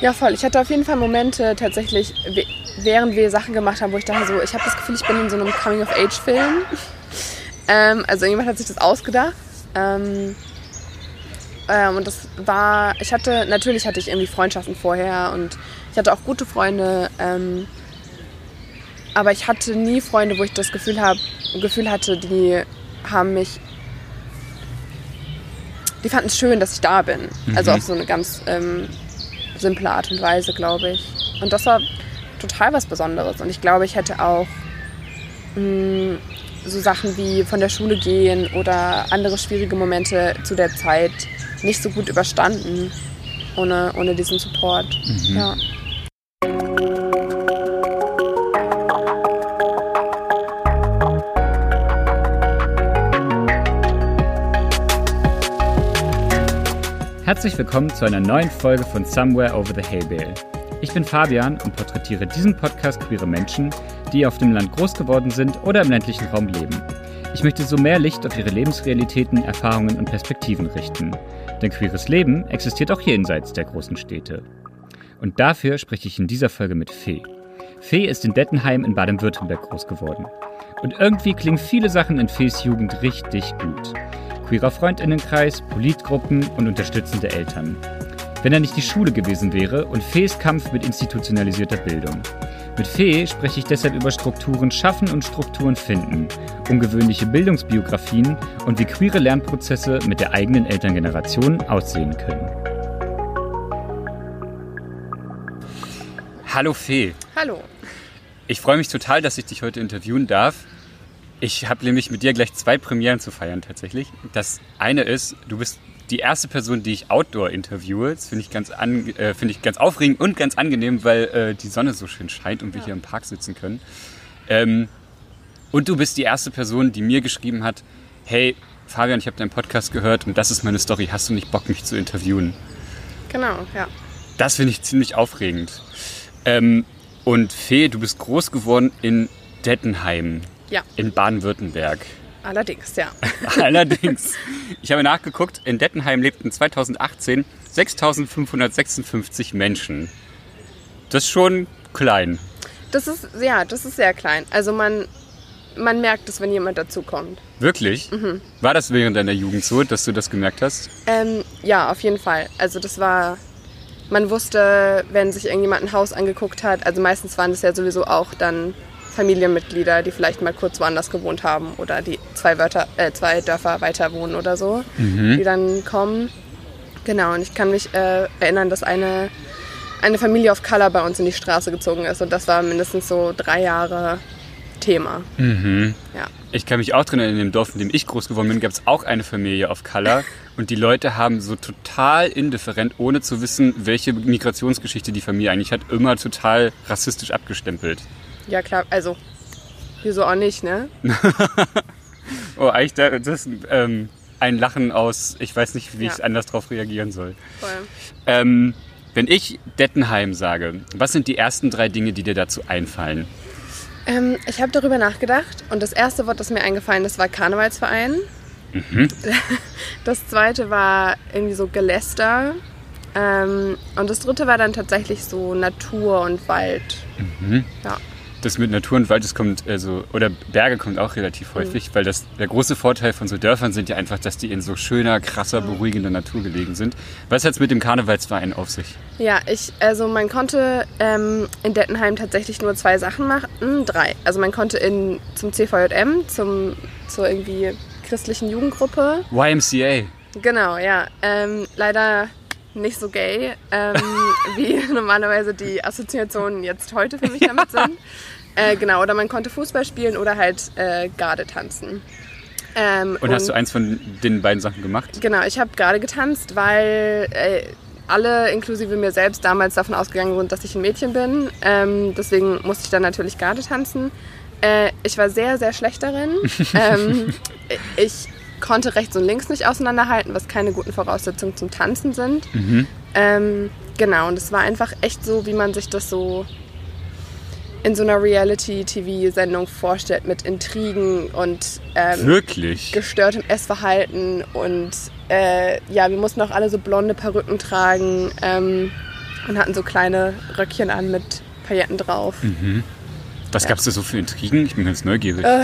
Ja, voll. Ich hatte auf jeden Fall Momente tatsächlich, während wir Sachen gemacht haben, wo ich dachte so, ich habe das Gefühl, ich bin in so einem Coming-of-Age-Film. ähm, also irgendjemand hat sich das ausgedacht. Ähm, ähm, und das war, ich hatte, natürlich hatte ich irgendwie Freundschaften vorher und ich hatte auch gute Freunde. Ähm, aber ich hatte nie Freunde, wo ich das Gefühl, hab, Gefühl hatte, die haben mich. Die fanden es schön, dass ich da bin. Mhm. Also auf so eine ganz ähm, simple Art und Weise, glaube ich. Und das war total was Besonderes. Und ich glaube, ich hätte auch mh, mm, so Sachen wie von der Schule gehen oder andere schwierige Momente zu der Zeit nicht so gut überstanden ohne, ohne diesen Support. Mhm. Ja. Herzlich willkommen zu einer neuen Folge von Somewhere Over the Hay Bale. Ich bin Fabian und porträtiere diesen Podcast queere Menschen, die auf dem Land groß geworden sind oder im ländlichen Raum leben. Ich möchte so mehr Licht auf ihre Lebensrealitäten, Erfahrungen und Perspektiven richten. Denn queeres Leben existiert auch jenseits der großen Städte. Und dafür spreche ich in dieser Folge mit Fee. Fee ist in Dettenheim in Baden-Württemberg groß geworden. Und irgendwie klingen viele Sachen in Fees Jugend richtig gut. Queerer Freundinnenkreis, Politgruppen und unterstützende Eltern. Wenn er nicht die Schule gewesen wäre und Fees Kampf mit institutionalisierter Bildung. Mit Fee spreche ich deshalb über Strukturen schaffen und Strukturen finden, ungewöhnliche Bildungsbiografien und wie queere Lernprozesse mit der eigenen Elterngeneration aussehen können. Hallo Fee. Hallo. Ich freue mich total, dass ich dich heute interviewen darf. Ich habe nämlich mit dir gleich zwei Premieren zu feiern tatsächlich. Das eine ist, du bist die erste Person, die ich outdoor interviewe. Das finde ich, ganz äh, find ich ganz aufregend und ganz angenehm, weil äh, die Sonne so schön scheint und wir ja. hier im Park sitzen können. Ähm, und du bist die erste Person, die mir geschrieben hat, hey Fabian, ich habe deinen Podcast gehört und das ist meine Story. Hast du nicht Bock, mich zu interviewen? Genau, ja. Das finde ich ziemlich aufregend. Ähm, und Fee, du bist groß geworden in Dettenheim. Ja. In Baden-Württemberg. Allerdings, ja. Allerdings. Ich habe nachgeguckt, in Dettenheim lebten 2018 6556 Menschen. Das ist schon klein. Das ist, ja, das ist sehr klein. Also man, man merkt es, wenn jemand dazukommt. Wirklich? Mhm. War das während deiner Jugend so, dass du das gemerkt hast? Ähm, ja, auf jeden Fall. Also das war, man wusste, wenn sich irgendjemand ein Haus angeguckt hat, also meistens waren es ja sowieso auch dann Familienmitglieder, die vielleicht mal kurz woanders gewohnt haben oder die zwei, Wörter, äh, zwei Dörfer weiter wohnen oder so, mhm. die dann kommen. Genau, und ich kann mich äh, erinnern, dass eine, eine Familie of Color bei uns in die Straße gezogen ist und das war mindestens so drei Jahre Thema. Mhm. Ja. Ich kann mich auch drin erinnern, in dem Dorf, in dem ich groß geworden bin, gab es auch eine Familie of Color und die Leute haben so total indifferent, ohne zu wissen, welche Migrationsgeschichte die Familie eigentlich hat, immer total rassistisch abgestempelt. Ja, klar, also, wieso auch nicht, ne? oh, eigentlich, das ist ähm, ein Lachen aus, ich weiß nicht, wie ja. ich anders darauf reagieren soll. Voll. Ähm, wenn ich Dettenheim sage, was sind die ersten drei Dinge, die dir dazu einfallen? Ähm, ich habe darüber nachgedacht und das erste Wort, das mir eingefallen ist, war Karnevalsverein. Mhm. Das zweite war irgendwie so Geläster. Ähm, und das dritte war dann tatsächlich so Natur und Wald. Mhm. Ja das mit Natur und Wald, das kommt, also, oder Berge kommt auch relativ häufig, mhm. weil das, der große Vorteil von so Dörfern sind ja einfach, dass die in so schöner, krasser, mhm. beruhigender Natur gelegen sind. Was hat es mit dem Karnevalsverein auf sich? Ja, ich, also man konnte ähm, in Dettenheim tatsächlich nur zwei Sachen machen, drei. Also man konnte in, zum CVJM, zum, zur irgendwie christlichen Jugendgruppe. YMCA. Genau, ja. Ähm, leider nicht so gay, ähm, wie normalerweise die Assoziationen jetzt heute für mich damit sind. Äh, genau, oder man konnte Fußball spielen oder halt äh, Garde tanzen. Ähm, und, und, hast du eins von den beiden Sachen gemacht? Genau, ich habe gerade getanzt, weil äh, alle, inklusive mir selbst, damals davon ausgegangen sind, dass ich ein Mädchen bin. Ähm, deswegen musste ich dann natürlich Garde tanzen. Äh, ich war sehr, sehr schlecht darin. ähm, ich konnte rechts und links nicht auseinanderhalten, was keine guten Voraussetzungen zum Tanzen sind. Mhm. Ähm, genau, und es war einfach echt so, wie man sich das so in so einer Reality-TV-Sendung vorstellt, mit Intrigen und ähm, Wirklich? gestörtem Essverhalten. Und äh, ja, wir mussten auch alle so blonde Perücken tragen. Ähm, und hatten so kleine Röckchen an mit Pailletten drauf. Mhm. Was Ja. gab's da so für Intrigen? Ich bin ganz neugierig. Äh,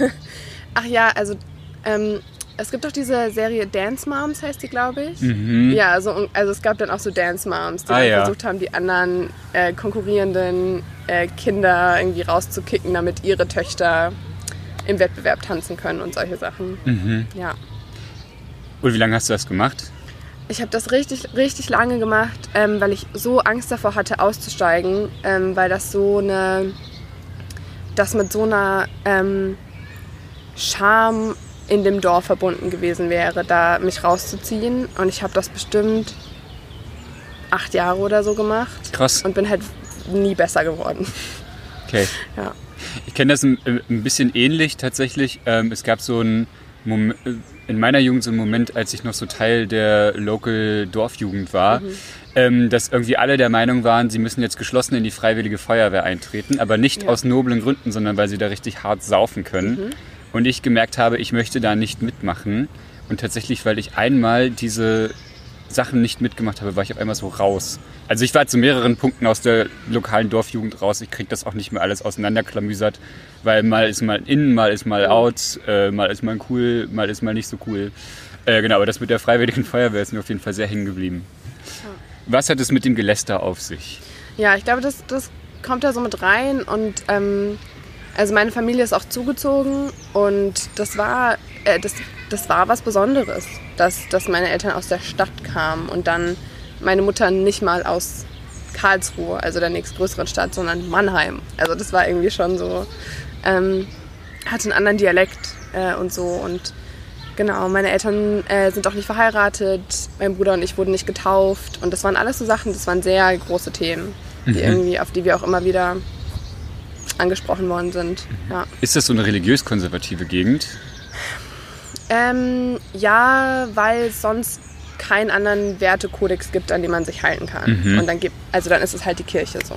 Ach ja, also ähm, es gibt doch diese Serie Dance Moms, heißt die, glaube ich. Mhm. Ja, also, also es gab dann auch so Dance Moms, die Ah, ja. versucht haben, die anderen äh, konkurrierenden äh, Kinder irgendwie rauszukicken, damit ihre Töchter im Wettbewerb tanzen können und solche Sachen. Mhm. Ja. Und wie lange hast du das gemacht? Ich habe das richtig, richtig lange gemacht, ähm, weil ich so Angst davor hatte, auszusteigen, ähm, weil das so eine, das mit so einer ähm, Scham in dem Dorf verbunden gewesen wäre, da mich rauszuziehen. Und ich habe das bestimmt acht Jahre oder so gemacht Krass. und bin halt nie besser geworden. Okay. Ja. Ich kenne das ein, ein bisschen ähnlich tatsächlich. Ähm, es gab so einen Moment, in meiner Jugend so einen Moment, als ich noch so Teil der Local Dorfjugend war, ähm, dass irgendwie alle der Meinung waren, sie müssen jetzt geschlossen in die Freiwillige Feuerwehr eintreten, aber nicht Ja. aus noblen Gründen, sondern weil sie da richtig hart saufen können. Und ich gemerkt habe, ich möchte da nicht mitmachen. Und tatsächlich, weil ich einmal diese Sachen nicht mitgemacht habe, war ich auf einmal so raus. Also ich war zu mehreren Punkten aus der lokalen Dorfjugend raus. Ich krieg das auch nicht mehr alles auseinanderklamüsert, weil mal ist mal in, mal ist mal out, äh, mal ist mal cool, mal ist mal nicht so cool. Äh, genau, aber das mit der Freiwilligen Feuerwehr ist mir auf jeden Fall sehr hängen geblieben. Was hat es mit dem Geläster auf sich? Ja, ich glaube, das, das kommt da so mit rein und ähm, also meine Familie ist auch zugezogen und das war, äh, das, das war was Besonderes, dass, dass meine Eltern aus der Stadt kamen und dann meine Mutter nicht mal aus Karlsruhe, also der nächstgrößeren Stadt, sondern Mannheim. Also das war irgendwie schon so, ähm, hatte einen anderen Dialekt äh, und so und Genau, meine Eltern äh, sind auch nicht verheiratet, mein Bruder und ich wurden nicht getauft und das waren alles so Sachen, das waren sehr große Themen, die irgendwie, auf die wir auch immer wieder angesprochen worden sind. Ja, Ist das so eine religiös-konservative Gegend? ähm, ja weil es sonst keinen anderen Wertekodex gibt, an dem man sich halten kann. Und dann gibt, also dann ist es halt die Kirche so.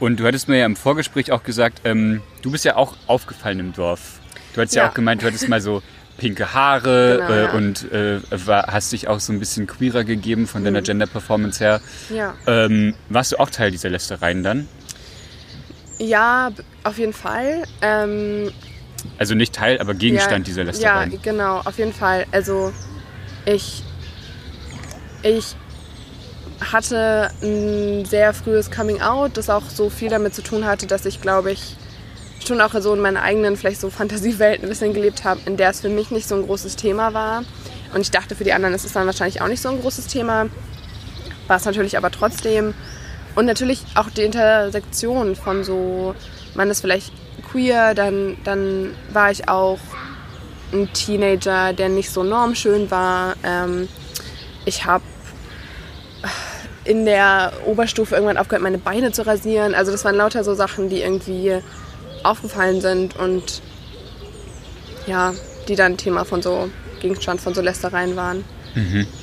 Und du hattest mir ja im Vorgespräch auch gesagt, ähm, du bist ja auch aufgefallen im Dorf. Du hattest ja, Ja. auch gemeint, du hattest mal so pinke Haare Genau, äh, ja. und äh, war, hast dich auch so ein bisschen queerer gegeben von deiner Gender-Performance her. Ja. Ähm, warst du auch Teil dieser Lästereien dann? Ja, auf jeden Fall. Ähm, Also nicht Teil, aber Gegenstand ja, dieser Ja, Lästereien. genau, auf jeden Fall. Also ich, ich hatte ein sehr frühes Coming Out, das auch so viel damit zu tun hatte, dass ich, glaube ich, schon auch so in meiner eigenen, vielleicht so Fantasiewelt ein bisschen gelebt habe, in der es für mich nicht so ein großes Thema war. Und ich dachte, für die anderen ist es dann wahrscheinlich auch nicht so ein großes Thema. War es natürlich aber trotzdem. Und natürlich auch die Intersektion von so, man ist vielleicht queer, dann, dann war ich auch ein Teenager, der nicht so normschön war. Ähm, ich habe in der Oberstufe irgendwann aufgehört, meine Beine zu rasieren. Also das waren lauter so Sachen, die irgendwie aufgefallen sind und ja, die dann Thema von so Gegenstand von so Lästereien waren.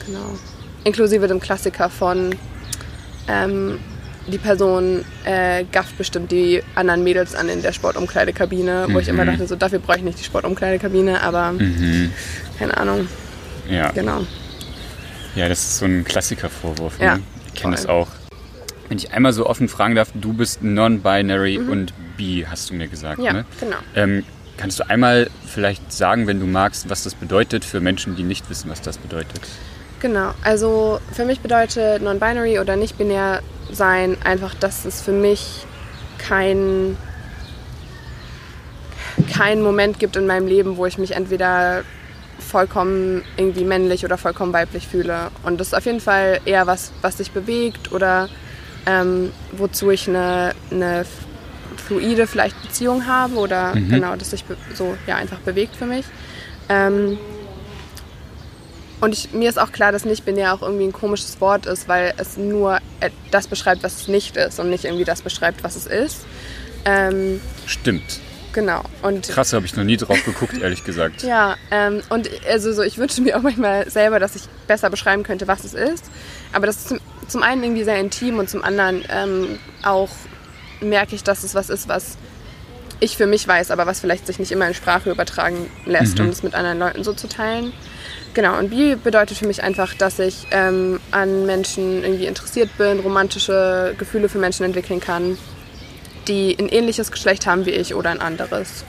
Genau. Inklusive dem Klassiker von ähm, die Person äh, gafft bestimmt die anderen Mädels an in der Sportumkleidekabine, wo ich immer dachte, so dafür brauche ich nicht die Sportumkleidekabine, aber keine Ahnung, Ja. genau. ja, das ist so ein Klassikervorwurf. Ja, Ne? Ich kenne das auch. Wenn ich einmal so offen fragen darf, du bist non-binary Mhm. und bi, hast du mir gesagt. Ja, ne? genau. Ähm, kannst du einmal vielleicht sagen, wenn du magst, was das bedeutet für Menschen, die nicht wissen, was das bedeutet? Genau, also für mich bedeutet non-binary oder nicht binär sein einfach, dass es für mich kein keinen Moment gibt in meinem Leben, wo ich mich entweder vollkommen irgendwie männlich oder vollkommen weiblich fühle. Und das ist auf jeden Fall eher was, was sich bewegt oder ähm, wozu ich eine, eine fluide vielleicht Beziehung habe oder genau, das sich so ja einfach bewegt für mich. Ähm, und ich, mir ist auch klar, dass nicht-binär auch irgendwie ein komisches Wort ist, weil es nur äh, das beschreibt, was es nicht ist und nicht irgendwie das beschreibt, was es ist. Ähm, Stimmt. genau. Und Krass, habe ich noch nie drauf geguckt, ehrlich gesagt. ja, ähm, und also so, ich wünsche mir auch manchmal selber, dass ich besser beschreiben könnte, was es ist. Aber das ist zum, zum einen irgendwie sehr intim und zum anderen ähm, auch merke ich, dass es was ist, was ich für mich weiß, aber was vielleicht sich nicht immer in Sprache übertragen lässt, um es mit anderen Leuten so zu teilen. Genau, und bi bedeutet für mich einfach, dass ich ähm, an Menschen irgendwie interessiert bin, romantische Gefühle für Menschen entwickeln kann, die ein ähnliches Geschlecht haben wie ich oder ein anderes.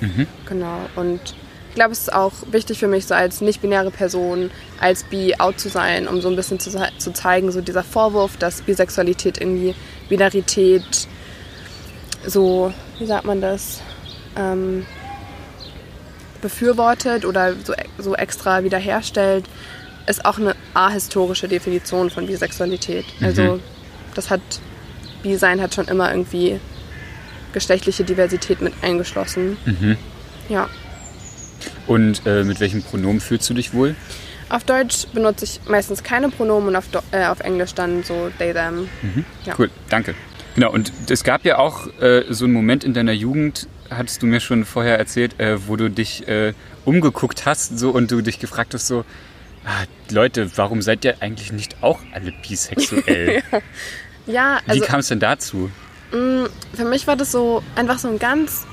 Genau, und ich glaube, es ist auch wichtig für mich, so als nicht-binäre Person, als bi out zu sein, um so ein bisschen zu, zu zeigen, so dieser Vorwurf, dass Bisexualität irgendwie Binarität so, wie sagt man das, ähm, befürwortet oder so, so extra wiederherstellt, ist auch eine ahistorische Definition von Bisexualität. Also das hat, Bi-Sein hat schon immer irgendwie geschlechtliche Diversität mit eingeschlossen. Ja. Und äh, mit welchem Pronomen fühlst du dich wohl? Auf Deutsch benutze ich meistens keine Pronomen und auf, Do äh, auf Englisch dann so they, them. Ja. Cool, danke. Genau, und es gab ja auch äh, so einen Moment in deiner Jugend, hattest du mir schon vorher erzählt, äh, wo du dich äh, umgeguckt hast so und du dich gefragt hast so, ah, Leute, warum seid ihr eigentlich nicht auch alle bisexuell? Ja, Wie also kam es denn dazu? für mich war das so einfach so ein ganz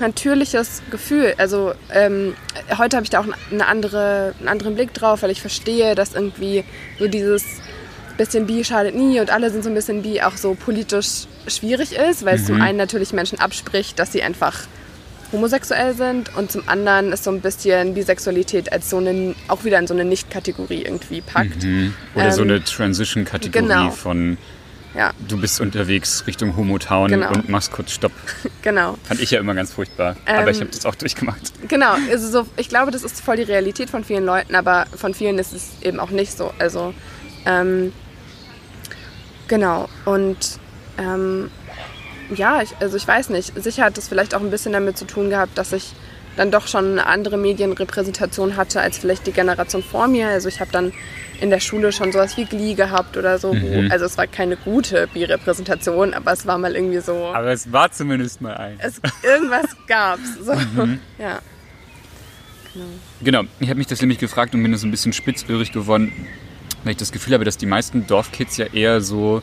natürliches Gefühl. Also ähm, heute habe ich da auch eine andere, einen anderen Blick drauf, weil ich verstehe, dass irgendwie so dieses bisschen bi schadet nie und alle sind so ein bisschen bi auch so politisch schwierig ist, weil es zum einen natürlich Menschen abspricht, dass sie einfach homosexuell sind und zum anderen ist so ein bisschen Bisexualität als so eine, auch wieder in so eine Nicht-Kategorie irgendwie packt. Oder so Ähm, eine Transition-Kategorie genau. von Ja, du bist unterwegs Richtung Homotown Genau. und machst kurz Stopp. genau. Fand ich ja immer ganz furchtbar. Ähm, Aber ich habe das auch durchgemacht. Genau, also so, ich glaube, das ist voll die Realität von vielen Leuten, aber von vielen ist es eben auch nicht so. Also, ähm, genau. Und ähm, ja, ich, also ich weiß nicht. Sicher hat das vielleicht auch ein bisschen damit zu tun gehabt, dass ich dann doch schon eine andere Medienrepräsentation hatte als vielleicht die Generation vor mir. Also ich habe dann in der Schule schon sowas wie Glee gehabt oder so. Wo, also es war keine gute Bi-Repräsentation, aber es war mal irgendwie so. Aber es war zumindest mal ein. es, irgendwas gab's. So. Ja. Genau, ich habe mich das nämlich gefragt und bin so ein bisschen spitzörig geworden, weil ich das Gefühl habe, dass die meisten Dorfkids ja eher so,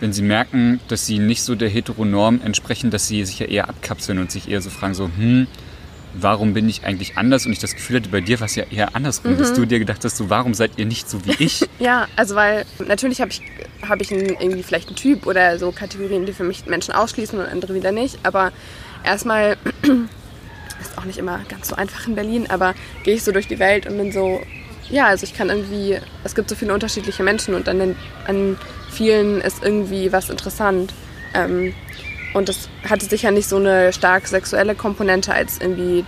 wenn sie merken, dass sie nicht so der Heteronorm entsprechen, dass sie sich ja eher abkapseln und sich eher so fragen, so, hm, warum bin ich eigentlich anders? Und ich das Gefühl hatte, bei dir war es ja eher andersrum, dass du dir gedacht hast, so, warum seid ihr nicht so wie ich? Ja, also weil natürlich habe ich, hab ich einen, irgendwie vielleicht einen Typ oder so Kategorien, die für mich Menschen ausschließen und andere wieder nicht. Aber erstmal ist auch nicht immer ganz so einfach in Berlin, aber gehe ich so durch die Welt und bin so, ja, also ich kann irgendwie, es gibt so viele unterschiedliche Menschen und an, den, an vielen ist irgendwie was interessant. Ähm, und das hatte sicher nicht so eine stark sexuelle Komponente als irgendwie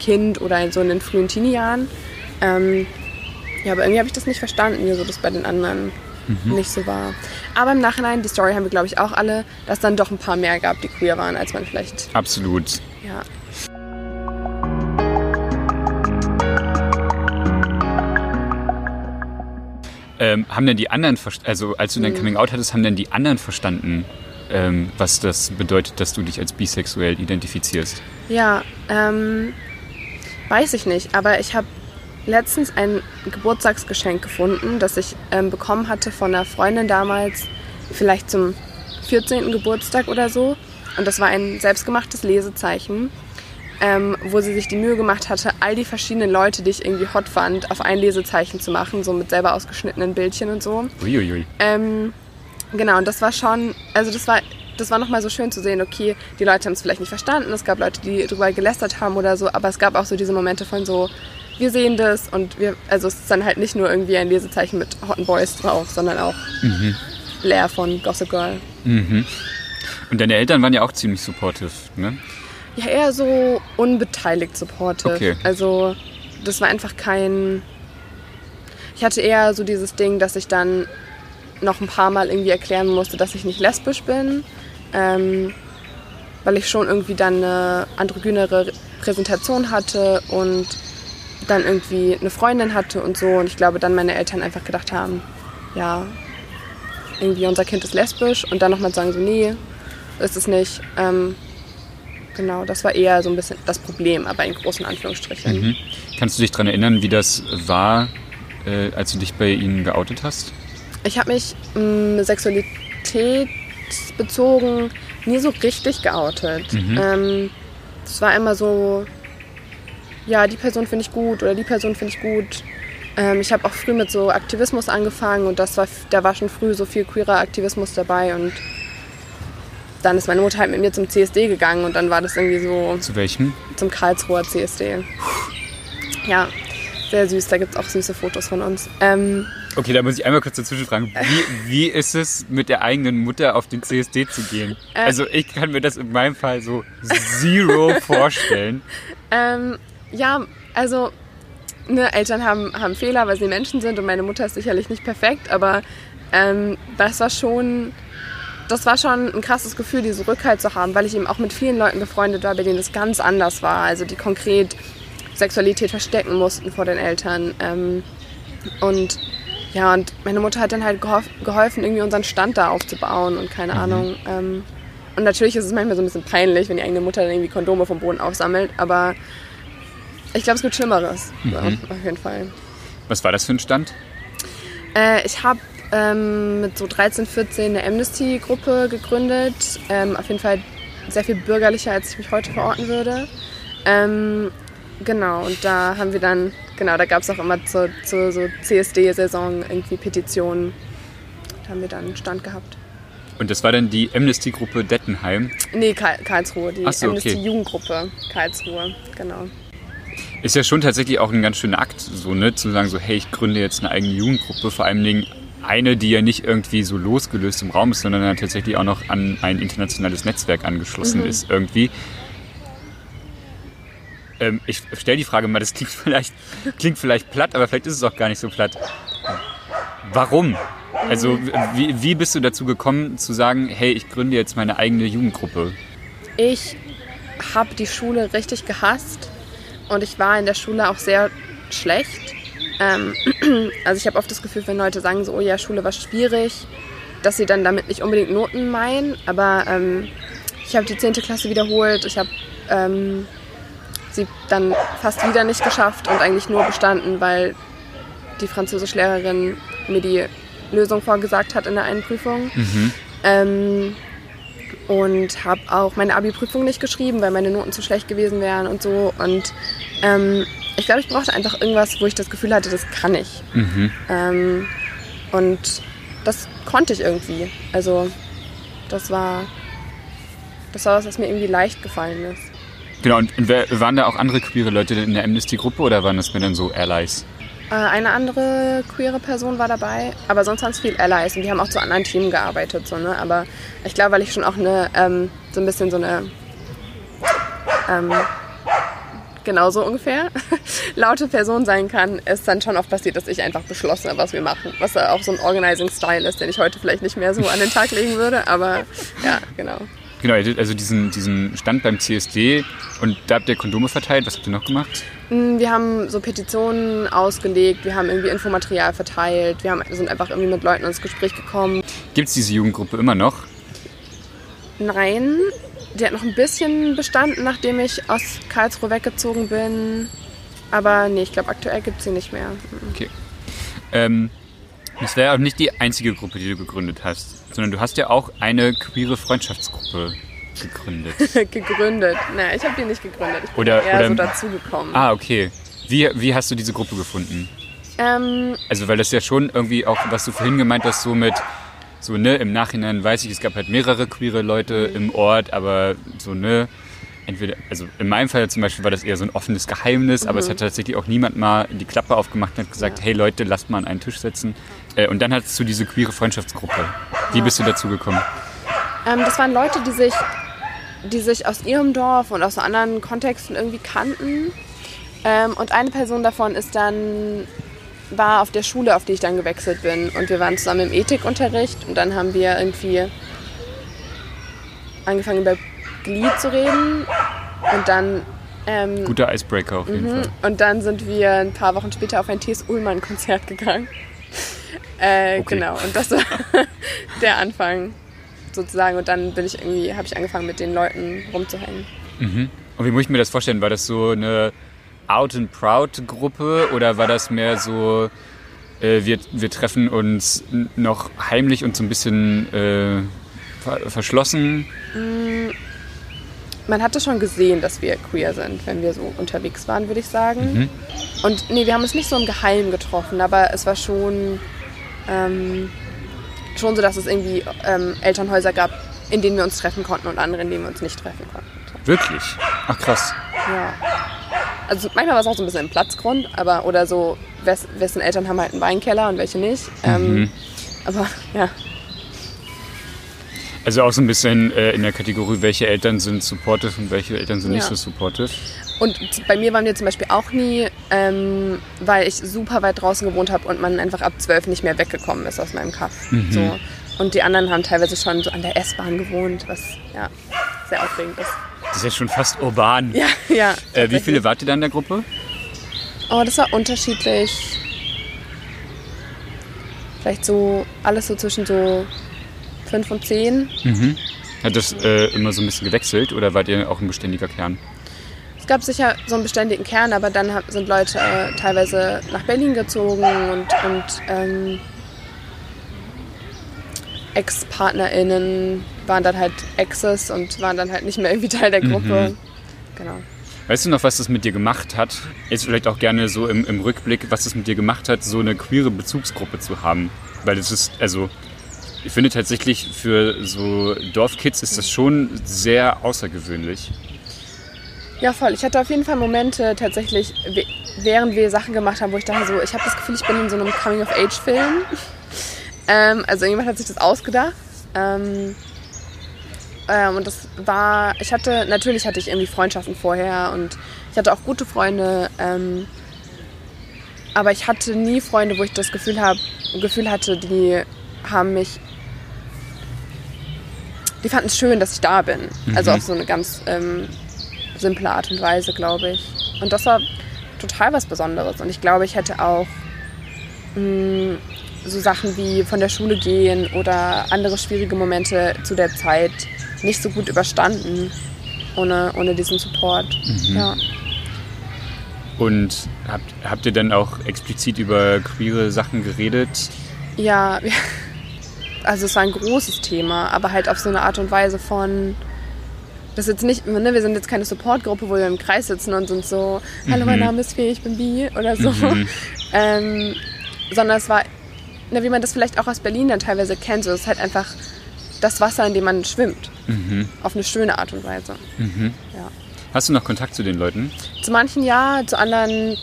Kind oder in so in den frühen Teenie-Jahren. Ähm, ja, aber irgendwie habe ich das nicht verstanden, wieso das bei den anderen nicht so war. Aber im Nachhinein, die Story haben wir, glaube ich, auch alle, dass dann doch ein paar mehr gab, die queer waren, als man vielleicht, Absolut. ja. Ähm, haben denn die anderen, also als du dein Coming Out hattest, haben denn die anderen verstanden, ähm, was das bedeutet, dass du dich als bisexuell identifizierst? Ja, ähm, weiß ich nicht, aber ich habe letztens ein Geburtstagsgeschenk gefunden, das ich ähm, bekommen hatte von einer Freundin damals, vielleicht zum 14. Geburtstag oder so. Und das war ein selbstgemachtes Lesezeichen, ähm, wo sie sich die Mühe gemacht hatte, all die verschiedenen Leute, die ich irgendwie hot fand, auf ein Lesezeichen zu machen, so mit selber ausgeschnittenen Bildchen und so. Uiuiui. Ähm, genau, und das war schon, also das war, das war nochmal so schön zu sehen, okay, die Leute haben es vielleicht nicht verstanden, es gab Leute, die drüber gelästert haben oder so, aber es gab auch so diese Momente von so, wir sehen das und wir, also es ist dann halt nicht nur irgendwie ein Lesezeichen mit Hotten Boys drauf, sondern auch leer von Gossip Girl. Und deine Eltern waren ja auch ziemlich supportive, ne? Ja, eher so unbeteiligt supportive. Okay. Also das war einfach kein. Ich hatte eher so dieses Ding, dass ich dann noch ein paar Mal irgendwie erklären musste, dass ich nicht lesbisch bin. Ähm, weil ich schon irgendwie dann eine androgynere Präsentation hatte und dann irgendwie eine Freundin hatte und so. Und ich glaube, dann meine Eltern einfach gedacht haben, ja, irgendwie unser Kind ist lesbisch und dann nochmal sagen so, nee, ist es nicht. Ähm, genau, das war eher so ein bisschen das Problem, aber in großen Anführungsstrichen. Mhm. Kannst du dich daran erinnern, wie das war, äh, als du dich bei ihnen geoutet hast? Ich habe mich mh, sexualitätsbezogen nie so richtig geoutet. Mhm. Ähm, es war immer so, ja, die Person finde ich gut oder die Person finde ich gut. Ähm, ich habe auch früh mit so Aktivismus angefangen und das war, da war schon früh so viel queerer Aktivismus dabei und dann ist meine Mutter halt mit mir zum CSD gegangen und dann war das irgendwie so. Zu welchem? Zum Karlsruher CSD. Ja, sehr süß, da gibt es auch süße Fotos von uns. Ähm, okay, da muss ich einmal kurz dazwischen fragen. Wie, wie ist es, mit der eigenen Mutter auf den CSD zu gehen? Äh, also ich kann mir das in meinem Fall so zero vorstellen. Ähm, ja, also ne, Eltern haben, haben Fehler, weil sie Menschen sind und meine Mutter ist sicherlich nicht perfekt, aber ähm, das war schon das war schon ein krasses Gefühl, diese Rückhalt zu haben, weil ich eben auch mit vielen Leuten befreundet war, bei denen es ganz anders war. Also die konkret Sexualität verstecken mussten vor den Eltern. Ähm, und ja, und meine Mutter hat dann halt geholfen, irgendwie unseren Stand da aufzubauen und keine mhm. Ahnung. Ähm, und natürlich ist es manchmal so ein bisschen peinlich, wenn die eigene Mutter dann irgendwie Kondome vom Boden aufsammelt, aber ich glaube, es gibt Schlimmeres. Mhm. So, auf jeden Fall. Was war das für ein Stand? Äh, ich habe ähm, mit so 13, 14 eine Amnesty-Gruppe gegründet. Ähm, auf jeden Fall sehr viel bürgerlicher, als ich mich heute verorten würde. Ähm, genau, und da haben wir dann, genau, da gab es auch immer zur, zur so CSD-Saison irgendwie Petitionen. Da haben wir dann einen Stand gehabt. Und das war dann die Amnesty-Gruppe Dettenheim? Nee, Karlsruhe, die so, Amnesty-Jugendgruppe Karlsruhe, genau. Ist ja schon tatsächlich auch ein ganz schöner Akt, so, ne, zu sagen, so, hey, ich gründe jetzt eine eigene Jugendgruppe, vor allen Dingen eine, die ja nicht irgendwie so losgelöst im Raum ist, sondern ja tatsächlich auch noch an ein internationales Netzwerk angeschlossen mhm. ist irgendwie. Ähm, ich stelle die Frage mal, das klingt vielleicht, klingt vielleicht platt, aber vielleicht ist es auch gar nicht so platt. Warum? Also wie, wie bist du dazu gekommen zu sagen, hey, ich gründe jetzt meine eigene Jugendgruppe? Ich habe die Schule richtig gehasst und ich war in der Schule auch sehr schlecht ähm, also ich habe oft das Gefühl, wenn Leute sagen so, oh ja, Schule war schwierig, dass sie dann damit nicht unbedingt Noten meinen. Aber ähm, ich habe die 10. Klasse wiederholt. Ich habe ähm, sie dann fast wieder nicht geschafft und eigentlich nur bestanden, weil die Französischlehrerin mir die Lösung vorgesagt hat in der einen Prüfung. Mhm. Ähm, und habe auch meine Abi-Prüfung nicht geschrieben, weil meine Noten zu schlecht gewesen wären und so. Und ähm, ich glaube, ich brauchte einfach irgendwas, wo ich das Gefühl hatte, das kann ich. Mhm. Ähm, und das konnte ich irgendwie. Also das war, das war was, was mir irgendwie leicht gefallen ist. Genau, und, und wer, waren da auch andere queere Leute in der Amnesty-Gruppe oder waren das mir dann so Allies? Äh, eine andere queere Person war dabei, aber sonst waren es viel Allies und die haben auch zu anderen Teams gearbeitet. So, ne? Aber ich glaube, weil ich schon auch eine, ähm, so ein bisschen so eine ähm, genauso ungefähr, laute Person sein kann, ist dann schon oft passiert, dass ich einfach beschlossen habe, was wir machen. Was auch so ein Organizing-Style ist, den ich heute vielleicht nicht mehr so an den Tag legen würde, aber ja, genau. Genau, also diesen, diesen Stand beim CSD und da habt ihr Kondome verteilt. Was habt ihr noch gemacht? Mm, wir haben so Petitionen ausgelegt, wir haben irgendwie Infomaterial verteilt, wir haben, sind einfach irgendwie mit Leuten ins Gespräch gekommen. Gibt es diese Jugendgruppe immer noch? Nein, die hat noch ein bisschen bestanden, nachdem ich aus Karlsruhe weggezogen bin. Aber nee, ich glaube, aktuell gibt es sie nicht mehr. Mhm. Okay. Ähm, das wäre auch nicht die einzige Gruppe, die du gegründet hast, sondern du hast ja auch eine queere Freundschaftsgruppe gegründet. gegründet? Nein, ich habe die nicht gegründet. Ich bin oder, eher oder, so dazugekommen. Ah, okay. Wie, wie hast du diese Gruppe gefunden? Ähm, also, weil das ja schon irgendwie auch, was du vorhin gemeint hast, so mit so, ne, im Nachhinein weiß ich, es gab halt mehrere queere Leute im Ort, aber so, ne, entweder, also in meinem Fall zum Beispiel war das eher so ein offenes Geheimnis, mhm. aber es hat tatsächlich auch niemand mal die Klappe aufgemacht und hat gesagt, ja. hey Leute, lasst mal an einen Tisch setzen. Äh, und dann hattest du diese queere Freundschaftsgruppe. Wie bist du dazu gekommen? Ähm, das waren Leute, die sich, die sich aus ihrem Dorf und aus anderen Kontexten irgendwie kannten. Ähm, und eine Person davon ist dann war auf der Schule, auf die ich dann gewechselt bin. Und wir waren zusammen im Ethikunterricht und dann haben wir irgendwie angefangen über Glied zu reden. Und dann. Ähm, Guter Icebreaker auf jeden mhm. Fall. Und dann sind wir ein paar Wochen später auf ein T.S. Ullmann-Konzert gegangen. Äh, okay. Genau, und das war der Anfang sozusagen. Und dann bin ich irgendwie, habe ich angefangen mit den Leuten rumzuhängen. Mhm. Und wie muss ich mir das vorstellen? War das so eine Out and Proud Gruppe oder war das mehr so, äh, wir, wir treffen uns noch heimlich und so ein bisschen äh, ver verschlossen? Man hatte schon gesehen, dass wir queer sind, wenn wir so unterwegs waren, würde ich sagen. Mhm. Und nee, wir haben uns nicht so im Geheimen getroffen, aber es war schon, ähm, schon so, dass es irgendwie ähm, Elternhäuser gab, in denen wir uns treffen konnten und andere, in denen wir uns nicht treffen konnten. Wirklich? Ach krass. Ja. Also manchmal war es auch so ein bisschen im Platzgrund, aber oder so, wes, wessen Eltern haben halt einen Weinkeller und welche nicht. Ähm, Mhm. aber ja, Also auch so ein bisschen äh, in der Kategorie, welche Eltern sind supportive und welche Eltern sind nicht Ja. so supportive. Und bei mir waren wir zum Beispiel auch nie, ähm, weil ich super weit draußen gewohnt habe und man einfach ab zwölf nicht mehr weggekommen ist aus meinem Kaff. So. Und die anderen haben teilweise schon so an der S-Bahn gewohnt, was ja sehr aufregend ist. Das ist ja schon fast urban. Ja, ja. Äh, wie viele wart ihr da in der Gruppe? Oh, das war unterschiedlich. Vielleicht so alles so zwischen so fünf und zehn. Hat das äh, immer so ein bisschen gewechselt oder wart ihr auch ein beständiger Kern? Es gab sicher so einen beständigen Kern, aber dann sind Leute äh, teilweise nach Berlin gezogen und, und ähm, Ex-PartnerInnen waren dann halt Exes und waren dann halt nicht mehr irgendwie Teil der Gruppe. Genau. Weißt du noch, was das mit dir gemacht hat? Jetzt vielleicht auch gerne so im, im Rückblick, was das mit dir gemacht hat, so eine queere Bezugsgruppe zu haben. Weil das ist, also, ich finde tatsächlich für so Dorfkids ist das schon sehr außergewöhnlich. Ja, voll. Ich hatte auf jeden Fall Momente tatsächlich, während wir Sachen gemacht haben, wo ich dachte so, ich habe das Gefühl, ich bin in so einem Coming-of-Age-Film. Ähm, also jemand hat sich das ausgedacht. Ähm, ähm, und das war, ich hatte, natürlich hatte ich irgendwie Freundschaften vorher und ich hatte auch gute Freunde. Ähm, aber ich hatte nie Freunde, wo ich das Gefühl, hab, Gefühl hatte, die haben mich die fanden es schön, dass ich da bin. Also auf so eine ganz ähm, simple Art und Weise, glaube ich. Und das war total was Besonderes. Und ich glaube, ich hätte auch mh, so Sachen wie von der Schule gehen oder andere schwierige Momente zu der Zeit nicht so gut überstanden ohne, ohne diesen Support. Ja. Und habt, habt ihr dann auch explizit über queere Sachen geredet? Ja, also es war ein großes Thema, aber halt auf so eine Art und Weise von, das ist jetzt nicht, ne, wir sind jetzt keine Supportgruppe, wo wir im Kreis sitzen und sind so, hallo, mein Name ist Fee, ich bin Bi oder so, ähm, sondern es war, ne, wie man das vielleicht auch aus Berlin dann teilweise kennt, so es ist halt einfach das Wasser, in dem man schwimmt, auf eine schöne Art und Weise. Ja. Hast du noch Kontakt zu den Leuten? Zu manchen ja, zu anderen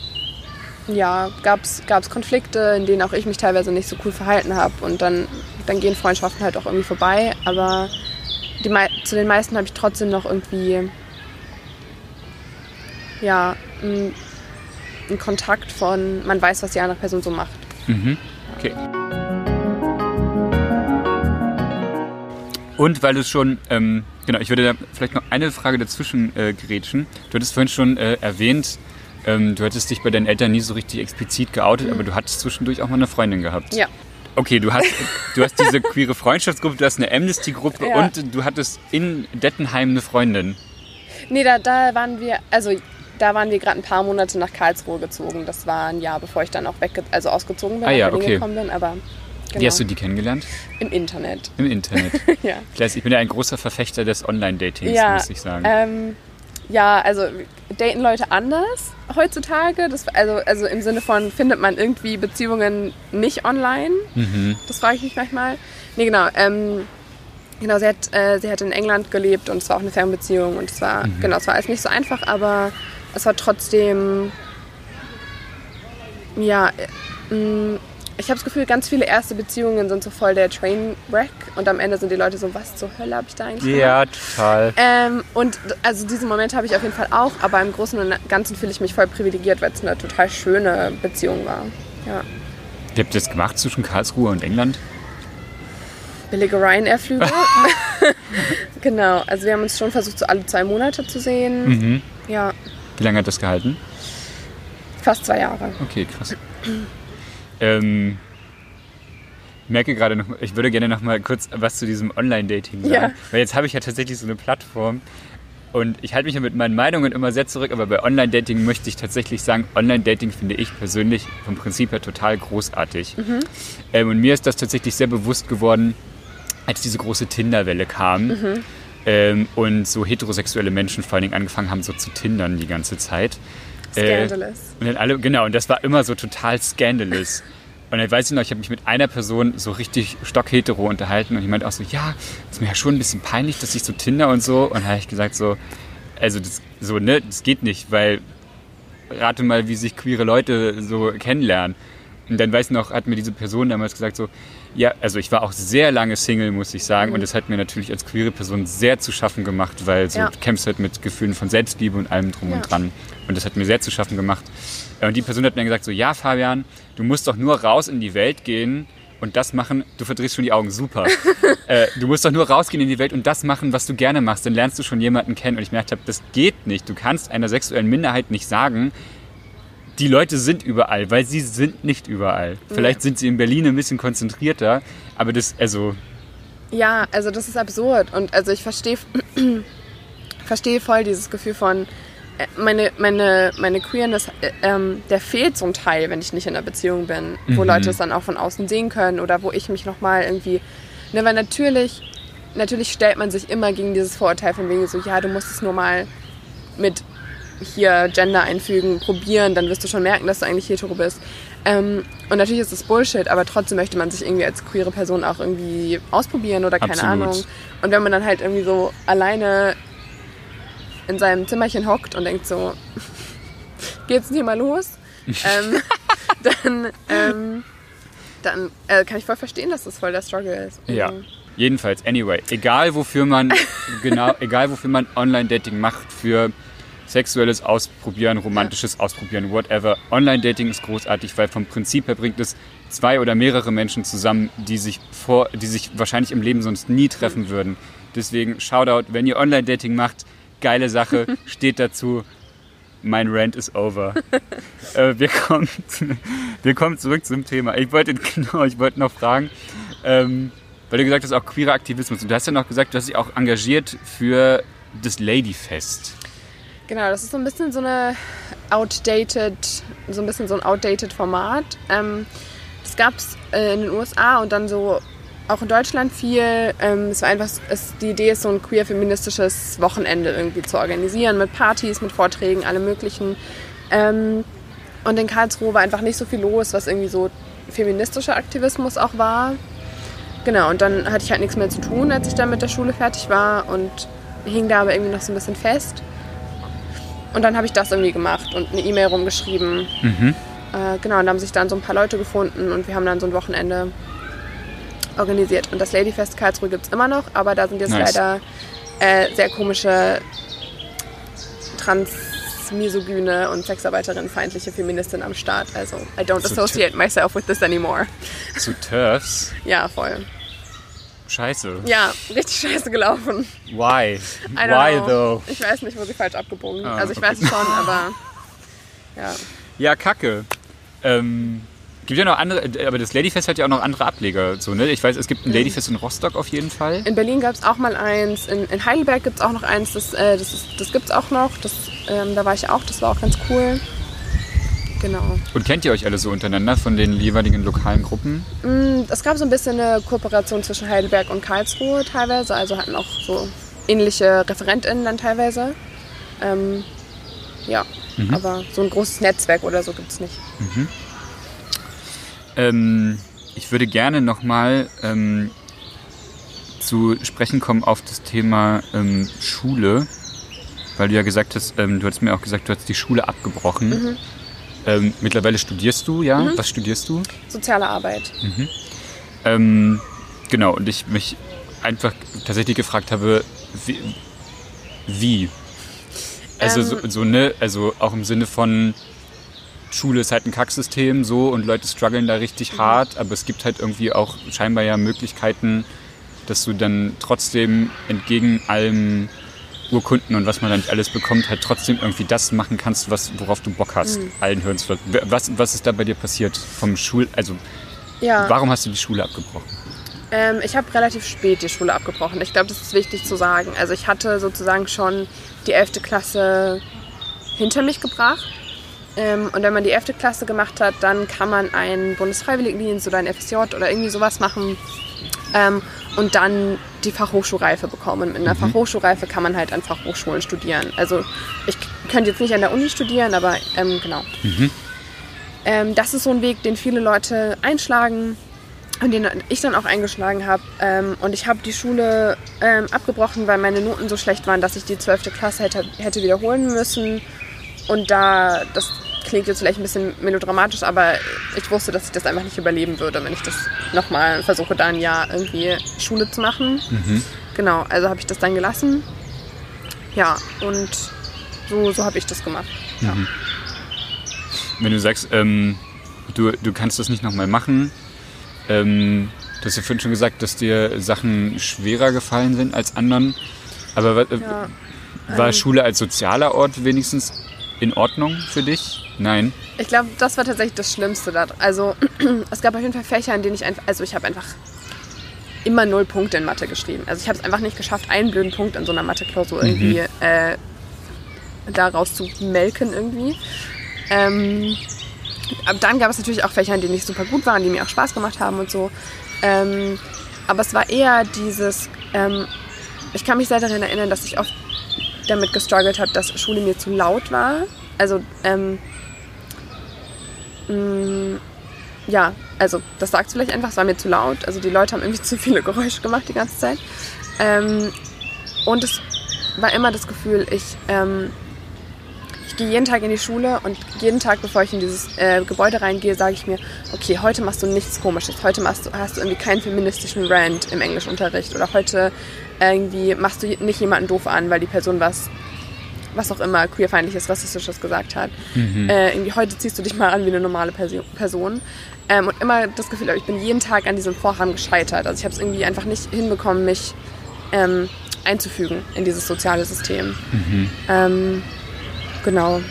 ja, gab es Konflikte, in denen auch ich mich teilweise nicht so cool verhalten habe. Und dann, dann gehen Freundschaften halt auch irgendwie vorbei. Aber die, zu den meisten habe ich trotzdem noch irgendwie ja, einen einen Kontakt von, man weiß, was die andere Person so macht. Okay. Und weil du schon, ähm, genau, ich würde da vielleicht noch eine Frage dazwischen äh, gerätschen. Du hattest vorhin schon äh, erwähnt, ähm, du hattest dich bei deinen Eltern nie so richtig explizit geoutet, aber du hattest zwischendurch auch mal eine Freundin gehabt. Ja. Okay, du hast, du hast diese queere Freundschaftsgruppe, du hast eine Amnesty-Gruppe Ja. und du hattest in Dettenheim eine Freundin. Nee, da, da waren wir, also da waren wir gerade ein paar Monate nach Karlsruhe gezogen. Das war ein Jahr, bevor ich dann auch weg, also ausgezogen bin, Ah ja, okay. gekommen bin. Aber genau, Wie hast du die kennengelernt? im Internet. Im Internet. Ja. Ich bin ja ein großer Verfechter des Online-Datings, Ja, muss ich sagen. Ähm, ja, also daten Leute anders heutzutage. Das, also, also im Sinne von, findet man irgendwie Beziehungen nicht online? Mhm. Das frage ich mich manchmal. Nee, genau. Ähm, genau, sie hat, äh, sie hat in England gelebt und es war auch eine Fernbeziehung und es war, Mhm. genau, es war alles nicht so einfach, aber es war trotzdem, ja, mh, ich habe das Gefühl, ganz viele erste Beziehungen sind so voll der Trainwreck und am Ende sind die Leute so, was zur Hölle habe ich da eigentlich gemacht? ja, total. Ähm, und also diesen Moment habe ich auf jeden Fall auch, aber im Großen und Ganzen fühle ich mich voll privilegiert, weil es eine total schöne Beziehung war. Ja. Wie habt ihr das gemacht zwischen Karlsruhe und England? Billige Ryanair-Flüge. genau, also wir haben uns schon versucht, so alle zwei Monate zu sehen. Mhm. Ja, Wie lange hat das gehalten? fast zwei Jahre. Okay, krass. ähm, ich merke gerade noch, ich würde gerne noch mal kurz was zu diesem Online-Dating sagen. Ja. Weil jetzt habe ich ja tatsächlich so eine Plattform und ich halte mich ja mit meinen Meinungen immer sehr zurück, aber bei Online-Dating möchte ich tatsächlich sagen, Online-Dating finde ich persönlich vom Prinzip her total großartig. Ähm, und mir ist das tatsächlich sehr bewusst geworden, als diese große Tinderwelle kam. Mhm. Ähm, und so heterosexuelle Menschen vor allen Dingen angefangen haben, so zu tindern die ganze Zeit. Scandalous. Äh, und dann alle, genau, und das war immer so total scandalous. Und dann weiß ich noch, ich habe mich mit einer Person so richtig stockhetero unterhalten und ich meinte auch so, ja, ist mir ja schon ein bisschen peinlich, dass ich so Tinder und so. Und dann habe ich gesagt so, also das, so, ne, das geht nicht, weil rate mal, wie sich queere Leute so kennenlernen. Und dann weiß ich noch, hat mir diese Person damals gesagt so, ja, also ich war auch sehr lange Single, muss ich sagen. Mhm. Und das hat mir natürlich als queere Person sehr zu schaffen gemacht, weil so ja. du kämpfst halt mit Gefühlen von Selbstliebe und allem drum ja. und dran. Und das hat mir sehr zu schaffen gemacht. Und die Person hat mir gesagt so, ja Fabian, du musst doch nur raus in die Welt gehen und das machen, du verdrehst schon die Augen, super. äh, du musst doch nur rausgehen in die Welt und das machen, was du gerne machst, dann lernst du schon jemanden kennen. Und ich merkte, das geht nicht. Du kannst einer sexuellen Minderheit nicht sagen, die Leute sind überall, weil sie sind nicht überall. Vielleicht sind sie in Berlin ein bisschen konzentrierter, aber das, also. Ja, also das ist absurd. Und also ich verstehe verstehe voll dieses Gefühl von, äh, meine, meine, meine Queerness, äh, ähm, der fehlt zum Teil, wenn ich nicht in einer Beziehung bin, wo mhm. Leute es dann auch von außen sehen können oder wo ich mich nochmal irgendwie. Ne, weil natürlich, natürlich stellt man sich immer gegen dieses Vorurteil von wegen so, ja, du musst es nur mal mit hier Gender einfügen, probieren, dann wirst du schon merken, dass du eigentlich hetero bist. Ähm, und natürlich ist das Bullshit, aber trotzdem möchte man sich irgendwie als queere Person auch irgendwie ausprobieren oder keine Absolut. Ahnung. Und wenn man dann halt irgendwie so alleine in seinem Zimmerchen hockt und denkt so, geht's hier mal los? ähm, dann ähm, dann äh, kann ich voll verstehen, dass das voll der Struggle ist. Ja. Jedenfalls, anyway, egal wofür man genau, egal wofür man Online-Dating macht, für sexuelles Ausprobieren, romantisches. Ausprobieren, whatever. Online-Dating ist großartig, weil vom Prinzip her bringt es zwei oder mehrere Menschen zusammen, die sich vor, die sich wahrscheinlich im Leben sonst nie treffen würden. Deswegen Shoutout, wenn ihr Online-Dating macht, geile Sache, steht dazu. Mein Rant is over. äh, wir, kommen, wir kommen zurück zum Thema. Ich wollte, genau, ich wollte noch fragen, ähm, weil du gesagt hast, auch queerer Aktivismus. Und du hast ja noch gesagt, du hast dich auch engagiert für das Ladyfest. Genau, das ist so ein bisschen so eine outdated, so ein bisschen so ein outdated Format. Ähm, das gab es äh, in den USA und dann so auch in Deutschland viel. Ähm, es war einfach, es, die Idee ist so ein queer-feministisches Wochenende irgendwie zu organisieren mit Partys, mit Vorträgen, allem möglichen. Ähm, und in Karlsruhe war einfach nicht so viel los, was irgendwie so feministischer Aktivismus auch war. Genau, und dann hatte ich halt nichts mehr zu tun, als ich dann mit der Schule fertig war und hing da aber irgendwie noch so ein bisschen fest. Und dann habe ich das irgendwie gemacht und eine E-Mail rumgeschrieben. Mhm. Äh, genau, und da haben sich dann so ein paar Leute gefunden und wir haben dann so ein Wochenende organisiert. Und das Ladyfest Karlsruhe gibt es immer noch, aber da sind jetzt nice. leider äh, sehr komische transmisogyne und Sexarbeiterinnenfeindliche Feministinnen am Start. Also, I don't so associate myself with this anymore. Zu TERFs? ja, voll. Scheiße. Ja, richtig scheiße gelaufen. Why? Why know. though? Ich weiß nicht, wo sie falsch abgebogen. Ah, also ich okay. weiß es schon, aber ja. Ja, kacke. Ähm, gibt ja noch andere, aber das Ladyfest hat ja auch noch andere Ableger. So, ne? Ich weiß, es gibt ein mhm. Ladyfest in Rostock auf jeden Fall. In Berlin gab es auch mal eins, in, in Heidelberg gibt es auch noch eins, das, äh, das, das gibt es auch noch. Das, ähm, da war ich auch, das war auch ganz cool. Genau. Und kennt ihr euch alle so untereinander von den jeweiligen lokalen Gruppen? Mm, es gab so ein bisschen eine Kooperation zwischen Heidelberg und Karlsruhe teilweise, also hatten auch so ähnliche ReferentInnen dann teilweise. Ähm, ja, mhm. aber so ein großes Netzwerk oder so gibt es nicht. Mhm. Ähm, ich würde gerne nochmal ähm, zu sprechen kommen auf das Thema ähm, Schule, weil du ja gesagt hast, ähm, du hast mir auch gesagt, du hast die Schule abgebrochen. Mhm. Ähm, mittlerweile studierst du, ja? Mhm. Was studierst du? Soziale Arbeit. Mhm. Ähm, genau, und ich mich einfach tatsächlich gefragt habe, wie? wie? Also, ähm, so, so, ne, also auch im Sinne von, Schule ist halt ein Kacksystem so und Leute strugglen da richtig mhm. hart, aber es gibt halt irgendwie auch scheinbar ja Möglichkeiten, dass du dann trotzdem entgegen allem Urkunden und was man dann nicht alles bekommt, halt trotzdem irgendwie das machen kannst, was, worauf du Bock hast, mhm. allen Hörens. Was, was ist da bei dir passiert vom Schul... Also, ja. warum hast du die Schule abgebrochen? Ähm, ich habe relativ spät die Schule abgebrochen. Ich glaube, das ist wichtig zu sagen. Also ich hatte sozusagen schon die 11. Klasse hinter mich gebracht. Ähm, und wenn man die 11. Klasse gemacht hat, dann kann man einen Bundesfreiwilligendienst oder ein FSJ oder irgendwie sowas machen. Ähm, und dann die Fachhochschulreife bekommen. Und mit einer mhm. Fachhochschulreife kann man halt an Fachhochschulen studieren. Also ich könnte jetzt nicht an der Uni studieren, aber ähm, genau. Mhm. Ähm, das ist so ein Weg, den viele Leute einschlagen und den ich dann auch eingeschlagen habe. Ähm, und ich habe die Schule ähm, abgebrochen, weil meine Noten so schlecht waren, dass ich die 12. Klasse hätte, hätte wiederholen müssen. Und da, das klingt jetzt vielleicht ein bisschen melodramatisch, aber ich wusste, dass ich das einfach nicht überleben würde, wenn ich das nochmal versuche, da ein Jahr irgendwie Schule zu machen. Mhm. Genau, also habe ich das dann gelassen. Ja, und so, so habe ich das gemacht. Ja. Mhm. Wenn du sagst, ähm, du, du kannst das nicht nochmal machen, ähm, du hast ja vorhin schon gesagt, dass dir Sachen schwerer gefallen sind als anderen. Aber äh, ja, war ähm, Schule als sozialer Ort wenigstens in Ordnung für dich? Nein. Ich glaube, das war tatsächlich das Schlimmste da. Also es gab auf jeden Fall Fächer, in denen ich einfach, also ich habe einfach immer null Punkte in Mathe geschrieben. Also ich habe es einfach nicht geschafft, einen blöden Punkt in so einer Mathe-Klausur mhm. irgendwie äh, daraus zu melken irgendwie. Ähm, dann gab es natürlich auch Fächer, in denen ich super gut war, die mir auch Spaß gemacht haben und so. Ähm, aber es war eher dieses, ähm, ich kann mich sehr daran erinnern, dass ich oft damit gestruggelt habe, dass Schule mir zu laut war. Also, ähm, mh, mm, ja, also das sagt vielleicht einfach, es war mir zu laut. Also die Leute haben irgendwie zu viele Geräusche gemacht die ganze Zeit. Ähm, und es war immer das Gefühl, ich ähm, ich gehe jeden Tag in die Schule und jeden Tag, bevor ich in dieses äh, Gebäude reingehe, sage ich mir, okay, heute machst du nichts Komisches. Heute machst du, hast du irgendwie keinen feministischen Rant im Englischunterricht. Oder heute irgendwie machst du nicht jemanden doof an, weil die Person was, was auch immer, queerfeindliches, rassistisches gesagt hat. Mhm. Äh, irgendwie heute ziehst du dich mal an wie eine normale Person. Ähm, und immer das Gefühl, ich bin jeden Tag an diesem Vorhaben gescheitert. Also ich habe es irgendwie einfach nicht hinbekommen, mich ähm, einzufügen in dieses soziale System. Mhm. Ähm, Genau.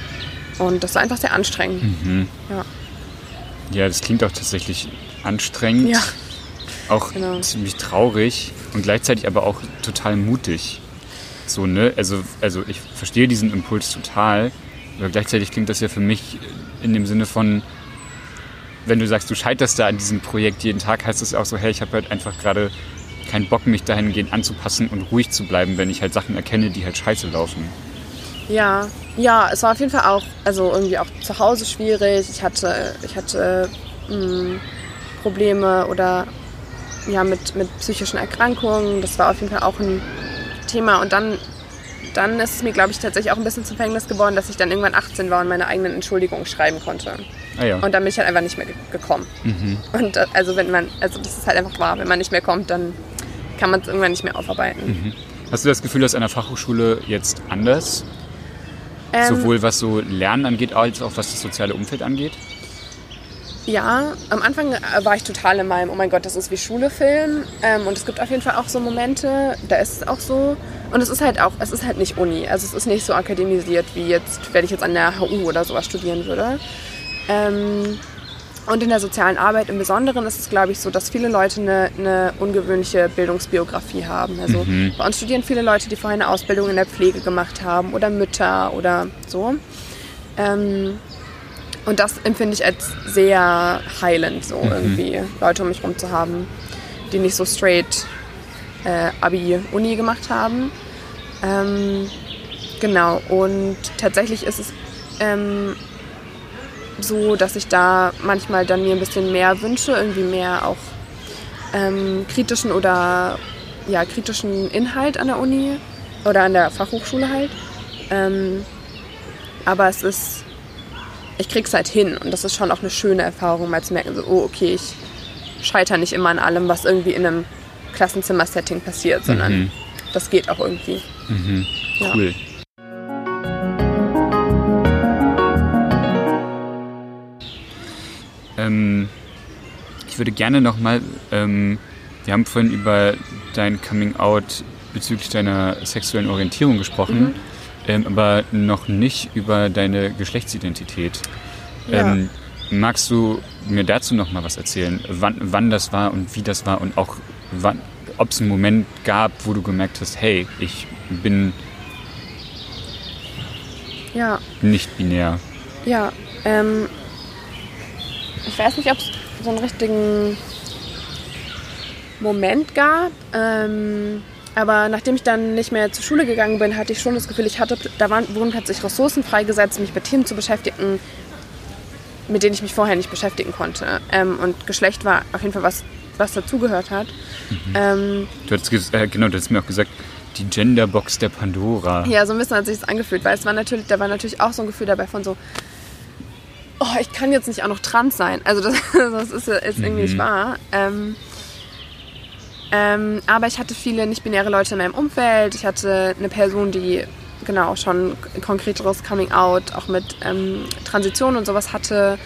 Und das war einfach sehr anstrengend. Mhm. Ja. ja, das klingt auch tatsächlich anstrengend. Ja. Auch genau. ziemlich traurig und gleichzeitig aber auch total mutig. So, ne? Also, also ich verstehe diesen Impuls total, aber gleichzeitig klingt das ja für mich in dem Sinne von, wenn du sagst, du scheiterst da an diesem Projekt jeden Tag, heißt das auch so, hey, ich habe halt einfach gerade keinen Bock, mich dahingehend anzupassen und ruhig zu bleiben, wenn ich halt Sachen erkenne, die halt scheiße laufen. Ja, ja, es war auf jeden Fall auch, also irgendwie auch zu Hause schwierig. Ich hatte, ich hatte mh, hm, Probleme oder ja, mit, mit psychischen Erkrankungen. Das war auf jeden Fall auch ein Thema. Und dann, dann ist es mir, glaube ich, tatsächlich auch ein bisschen zum Verhängnis geworden, dass ich dann irgendwann 18 war und meine eigenen Entschuldigungen schreiben konnte. Ah, ja. Und dann bin ich halt einfach nicht mehr gekommen. Mhm. Und äh, also wenn man, also das ist halt einfach wahr, wenn man nicht mehr kommt, dann kann man es irgendwann nicht mehr aufarbeiten. Mhm. Hast du das Gefühl, dass an der Fachhochschule jetzt anders ähm, Sowohl was so Lernen angeht, als auch was das soziale Umfeld angeht? Ja, am Anfang äh, war ich total in meinem, oh mein Gott, das ist wie Schule Film. Ähm, und es gibt auf jeden Fall auch so Momente, da ist es auch so. Und es ist halt auch, es ist halt nicht Uni. Also es ist nicht so akademisiert wie jetzt, wenn ich jetzt an der HU oder sowas studieren würde. Ähm, und in der sozialen Arbeit im Besonderen ist es, glaube ich, so, dass viele Leute eine, eine ungewöhnliche Bildungsbiografie haben. Also mhm. bei uns studieren viele Leute, die vorher eine Ausbildung in der Pflege gemacht haben oder Mütter oder so. Ähm, und das empfinde ich als sehr heilend, so mhm. irgendwie Leute um mich herum zu haben, die nicht so straight äh, Abi-Uni gemacht haben. Ähm, genau, und tatsächlich ist es ähm, so, dass ich da manchmal dann mir ein bisschen mehr wünsche, irgendwie mehr auch ähm, kritischen oder ja, kritischen Inhalt an der Uni oder an der Fachhochschule halt. Ähm, aber es ist, ich krieg's halt hin und das ist schon auch eine schöne Erfahrung, mal zu merken, so, oh, okay, ich scheitere nicht immer an allem, was irgendwie in einem Klassenzimmer-Setting passiert, sondern mhm. das geht auch irgendwie. Mhm. Cool. Ja. Ähm, ich würde gerne nochmal, ähm, wir haben vorhin über dein Coming Out bezüglich deiner sexuellen Orientierung gesprochen, mhm. Ähm, aber noch nicht über deine Geschlechtsidentität. Ja. Ähm, magst du mir dazu noch mal was erzählen, wann, wann das war und wie das war und auch ob es einen Moment gab, wo du gemerkt hast, hey, ich bin ja. nicht binär? Ja, ähm, ich weiß nicht, ob es so einen richtigen Moment gab. Ähm, aber nachdem ich dann nicht mehr zur Schule gegangen bin, hatte ich schon das Gefühl, ich hatte, da waren, wurden plötzlich Ressourcen freigesetzt, mich mit Themen zu beschäftigen, mit denen ich mich vorher nicht beschäftigen konnte. Ähm, und Geschlecht war auf jeden Fall was, was dazugehört hat. Mhm. Ähm, du hast äh, genau, du hast mir auch gesagt, die Genderbox der Pandora. Ja, so ein bisschen hat sich das angefühlt, weil es war natürlich, da war natürlich auch so ein Gefühl dabei von so, oh, ich kann jetzt nicht auch noch trans sein. Also das, das ist jetzt irgendwie mhm. nicht wahr. Ähm, ähm, aber ich hatte viele nicht-binäre Leute in meinem Umfeld. Ich hatte eine Person, die genau schon ein konkreteres Coming Out, auch mit ähm, Transition und sowas hatte,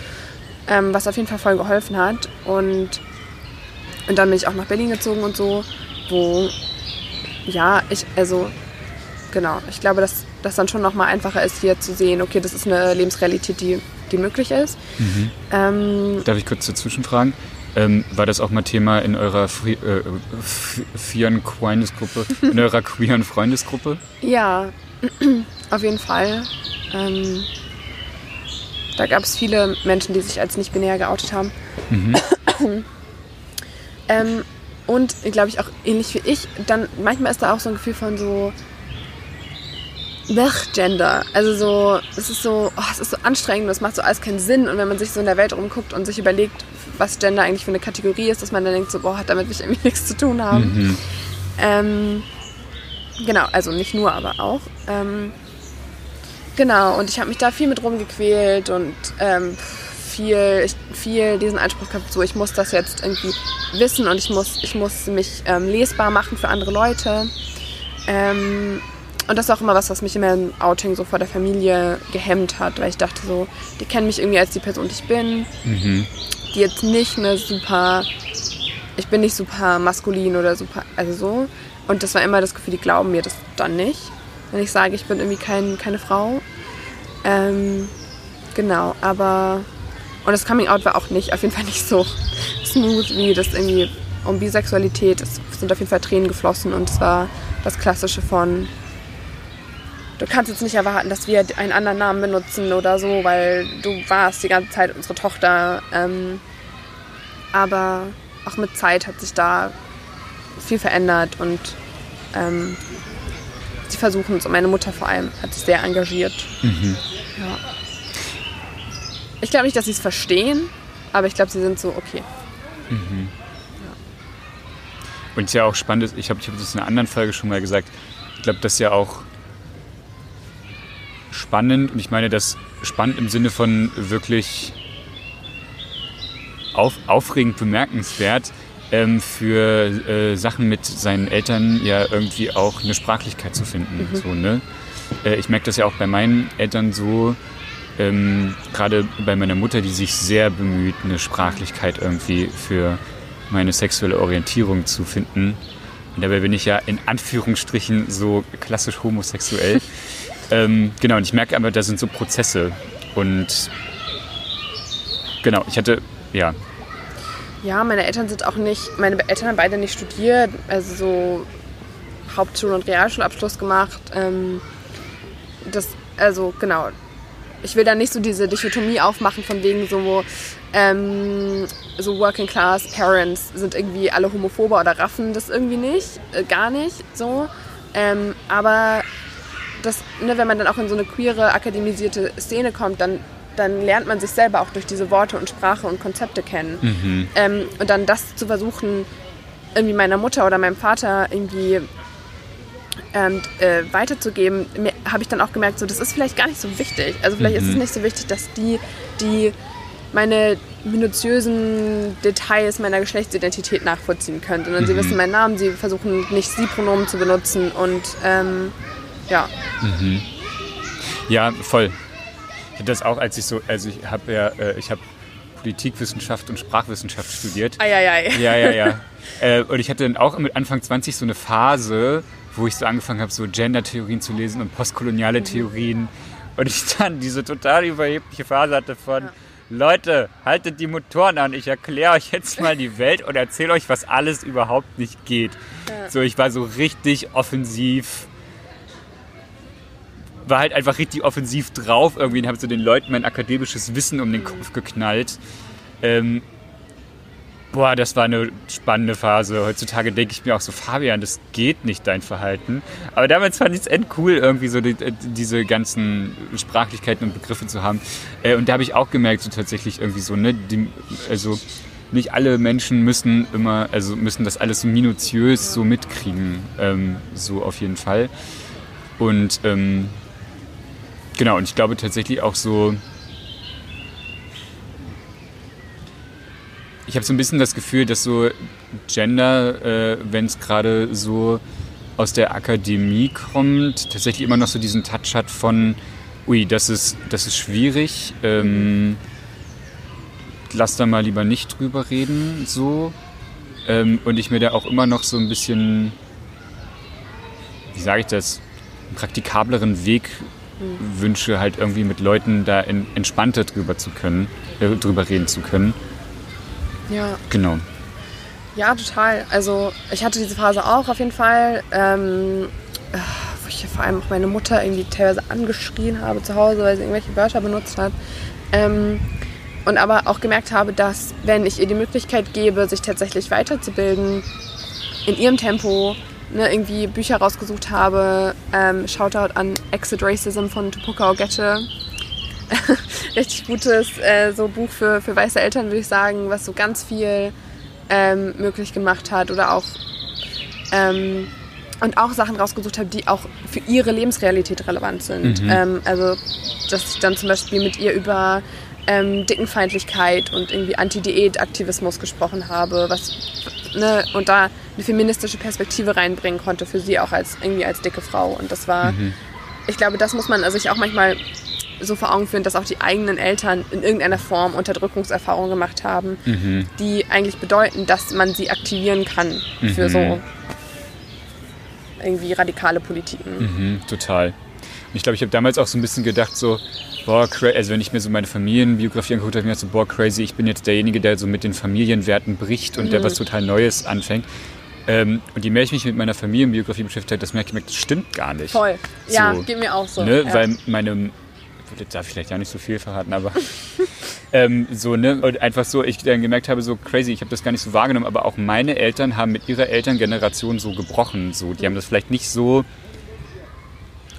ähm, was auf jeden Fall voll geholfen hat. Und, und dann bin ich auch nach Berlin gezogen und so, wo, ja, ich, also, genau, ich glaube, dass das dann schon nochmal einfacher ist, hier zu sehen, okay, das ist eine Lebensrealität, die, die möglich ist. Mhm. Ähm, Darf ich kurz dazwischen fragen? Ähm, war das auch mal Thema in eurer äh, queeren Freundesgruppe, in eurer queeren Freundesgruppe? Ja, auf jeden Fall. Ähm, da gab es viele Menschen, die sich als nicht binär geoutet haben. Mhm. ähm, und glaube ich auch ähnlich wie ich, dann manchmal ist da auch so ein Gefühl von so Blech, Gender. Also so, es ist so, oh, es ist so anstrengend, es macht so alles keinen Sinn. Und wenn man sich so in der Welt rumguckt und sich überlegt, was Gender eigentlich für eine Kategorie ist, dass man dann denkt, so, boah, hat damit mich irgendwie nichts zu tun haben. Mhm. Ähm, genau, also nicht nur, aber auch. Ähm, genau, und ich habe mich da viel mit rumgequält und ähm, viel, ich, viel diesen Anspruch gehabt, so ich muss das jetzt irgendwie wissen und ich muss, ich muss mich ähm, lesbar machen für andere Leute. Ähm, und das ist auch immer was, was mich immer im Outing so vor der Familie gehemmt hat, weil ich dachte so, die kennen mich irgendwie als die Person, die ich bin. Mhm die jetzt nicht eine super, ich bin nicht super maskulin oder super, also so. Und das war immer das Gefühl, die glauben mir das dann nicht, wenn ich sage, ich bin irgendwie kein, keine Frau. Ähm, genau, aber und das Coming Out war auch nicht, auf jeden Fall nicht so smooth wie das irgendwie um Bisexualität. Es sind auf jeden Fall Tränen geflossen und es war das Klassische von, du kannst jetzt nicht erwarten, dass wir einen anderen Namen benutzen oder so, weil du warst die ganze Zeit unsere Tochter. Ähm, aber auch mit Zeit hat sich da viel verändert und ähm, sie versuchen es. Und meine Mutter vor allem hat sich sehr engagiert. Mhm. Ja. Ich glaube nicht, dass sie es verstehen, aber ich glaube, sie sind so okay. Mhm. Ja. Und es ist ja auch spannend, ich habe ich hab das in einer anderen Folge schon mal gesagt, ich glaube, dass ja auch spannend und ich meine das spannend im Sinne von wirklich auf, aufregend bemerkenswert ähm, für äh, Sachen mit seinen Eltern ja irgendwie auch eine Sprachlichkeit zu finden. Mhm. So, ne? Äh, ich merke das ja auch bei meinen Eltern so, ähm, gerade bei meiner Mutter, die sich sehr bemüht, eine Sprachlichkeit irgendwie für meine sexuelle Orientierung zu finden. Und dabei bin ich ja in Anführungsstrichen so klassisch homosexuell. Ähm, genau, und ich merke aber, da sind so Prozesse. Und genau, ich hatte, ja. Ja, meine Eltern sind auch nicht, meine Eltern haben beide nicht studiert, also so Hauptschul- und Realschulabschluss gemacht. Ähm, das, also genau, ich will da nicht so diese Dichotomie aufmachen von wegen so, ähm, so Working Class Parents sind irgendwie alle homophobe oder raffen das irgendwie nicht, äh, gar nicht so. Ähm, aber das, ne, wenn man dann auch in so eine queere, akademisierte Szene kommt, dann, dann lernt man sich selber auch durch diese Worte und Sprache und Konzepte kennen. Mhm. Ähm, und dann das zu versuchen, irgendwie meiner Mutter oder meinem Vater irgendwie ähm, äh, weiterzugeben, habe ich dann auch gemerkt, so das ist vielleicht gar nicht so wichtig. Also vielleicht mhm. ist es mhm. nicht so wichtig, dass die, die meine minutiösen Details meiner Geschlechtsidentität nachvollziehen können, sondern mhm. sie wissen meinen Namen, sie versuchen nicht Sie-Pronomen zu benutzen und ähm, ja. Mhm. Ja, voll. Ich hatte das auch, als ich so, also ich habe ja, äh, ich habe Politikwissenschaft und Sprachwissenschaft studiert. Eieiei. Ja, ja, ja. äh, und ich hatte dann auch mit Anfang 20 so eine Phase, wo ich so angefangen habe, so Gender-Theorien zu lesen und postkoloniale mhm. Theorien. Und ich dann diese total überhebliche Phase hatte von, ja. Leute, haltet die Motoren an, ich erkläre euch jetzt mal die Welt und erzähle euch, was alles überhaupt nicht geht. Ja. So, ich war so richtig offensiv war halt einfach richtig offensiv drauf irgendwie und habe so den Leuten mein akademisches Wissen um den Kopf geknallt. Ähm, Boah, das war eine spannende Phase. Heutzutage denke ich mir auch so, Fabian, das geht nicht, dein Verhalten. Aber damals fand ich es endcool, irgendwie so die, diese ganzen Sprachlichkeiten und Begriffe zu haben. Äh, und da habe ich auch gemerkt, so tatsächlich irgendwie so, ne, die, also nicht alle Menschen müssen immer, also müssen das alles so minutiös so mitkriegen, ähm, so auf jeden Fall. Und ähm, genau, und ich glaube tatsächlich auch so, ich habe so ein bisschen das Gefühl, dass so Gender, äh, wenn es gerade so aus der Akademie kommt, tatsächlich immer noch so diesen Touch hat von, ui, das ist, das ist schwierig, ähm, lass da mal lieber nicht drüber reden, so. Ähm, und ich mir da auch immer noch so ein bisschen, wie sage ich das, einen praktikableren Weg mhm. wünsche, halt irgendwie mit Leuten da in, entspannter drüber zu können, äh, drüber reden zu können. Ja. Genau. Ja, total. Also ich hatte diese Phase auch auf jeden Fall, ähm, äh, wo ich vor allem auch meine Mutter irgendwie teilweise angeschrien habe zu Hause, weil sie irgendwelche Wörter benutzt hat. Ähm, und aber auch gemerkt habe, dass wenn ich ihr die Möglichkeit gebe, sich tatsächlich weiterzubilden, in ihrem Tempo, ne, irgendwie Bücher rausgesucht habe, ähm, Shoutout an Exit Racism von Tupoka Ogette, richtig gutes äh, so Buch für, für weiße Eltern, würde ich sagen, was so ganz viel ähm, möglich gemacht hat oder auch ähm, und auch Sachen rausgesucht habe, die auch für ihre Lebensrealität relevant sind. Mhm. Ähm, also, dass ich dann zum Beispiel mit ihr über ähm, Dickenfeindlichkeit und irgendwie Anti-Diät-Aktivismus gesprochen habe, was ne, und da eine feministische Perspektive reinbringen konnte für sie auch als irgendwie als dicke Frau. Und das war, mhm. ich glaube, das muss man also sich auch manchmal so vor Augen führen, dass auch die eigenen Eltern in irgendeiner Form Unterdrückungserfahrungen gemacht haben, mhm. die eigentlich bedeuten, dass man sie aktivieren kann für mhm. so irgendwie radikale Politiken. Mhm, total. Ich glaube, ich habe damals auch so ein bisschen gedacht, so, boah, also wenn ich mir so meine Familienbiografie angeguckt habe, mir so, boah, crazy, ich bin jetzt derjenige, der so mit den Familienwerten bricht und der mhm. was total Neues anfängt. Ähm, und je mehr ich mich mit meiner Familienbiografie beschäftige, das merke ich, das stimmt gar nicht. Voll. Ja, geht mir auch so. Ne? Ja. Weil meine würde da vielleicht ja nicht so viel verraten, aber ähm, so, ne? Und einfach so, ich dann gemerkt habe, so crazy, ich habe das gar nicht so wahrgenommen, aber auch meine Eltern haben mit ihrer Elterngeneration so gebrochen. So, die haben das vielleicht nicht so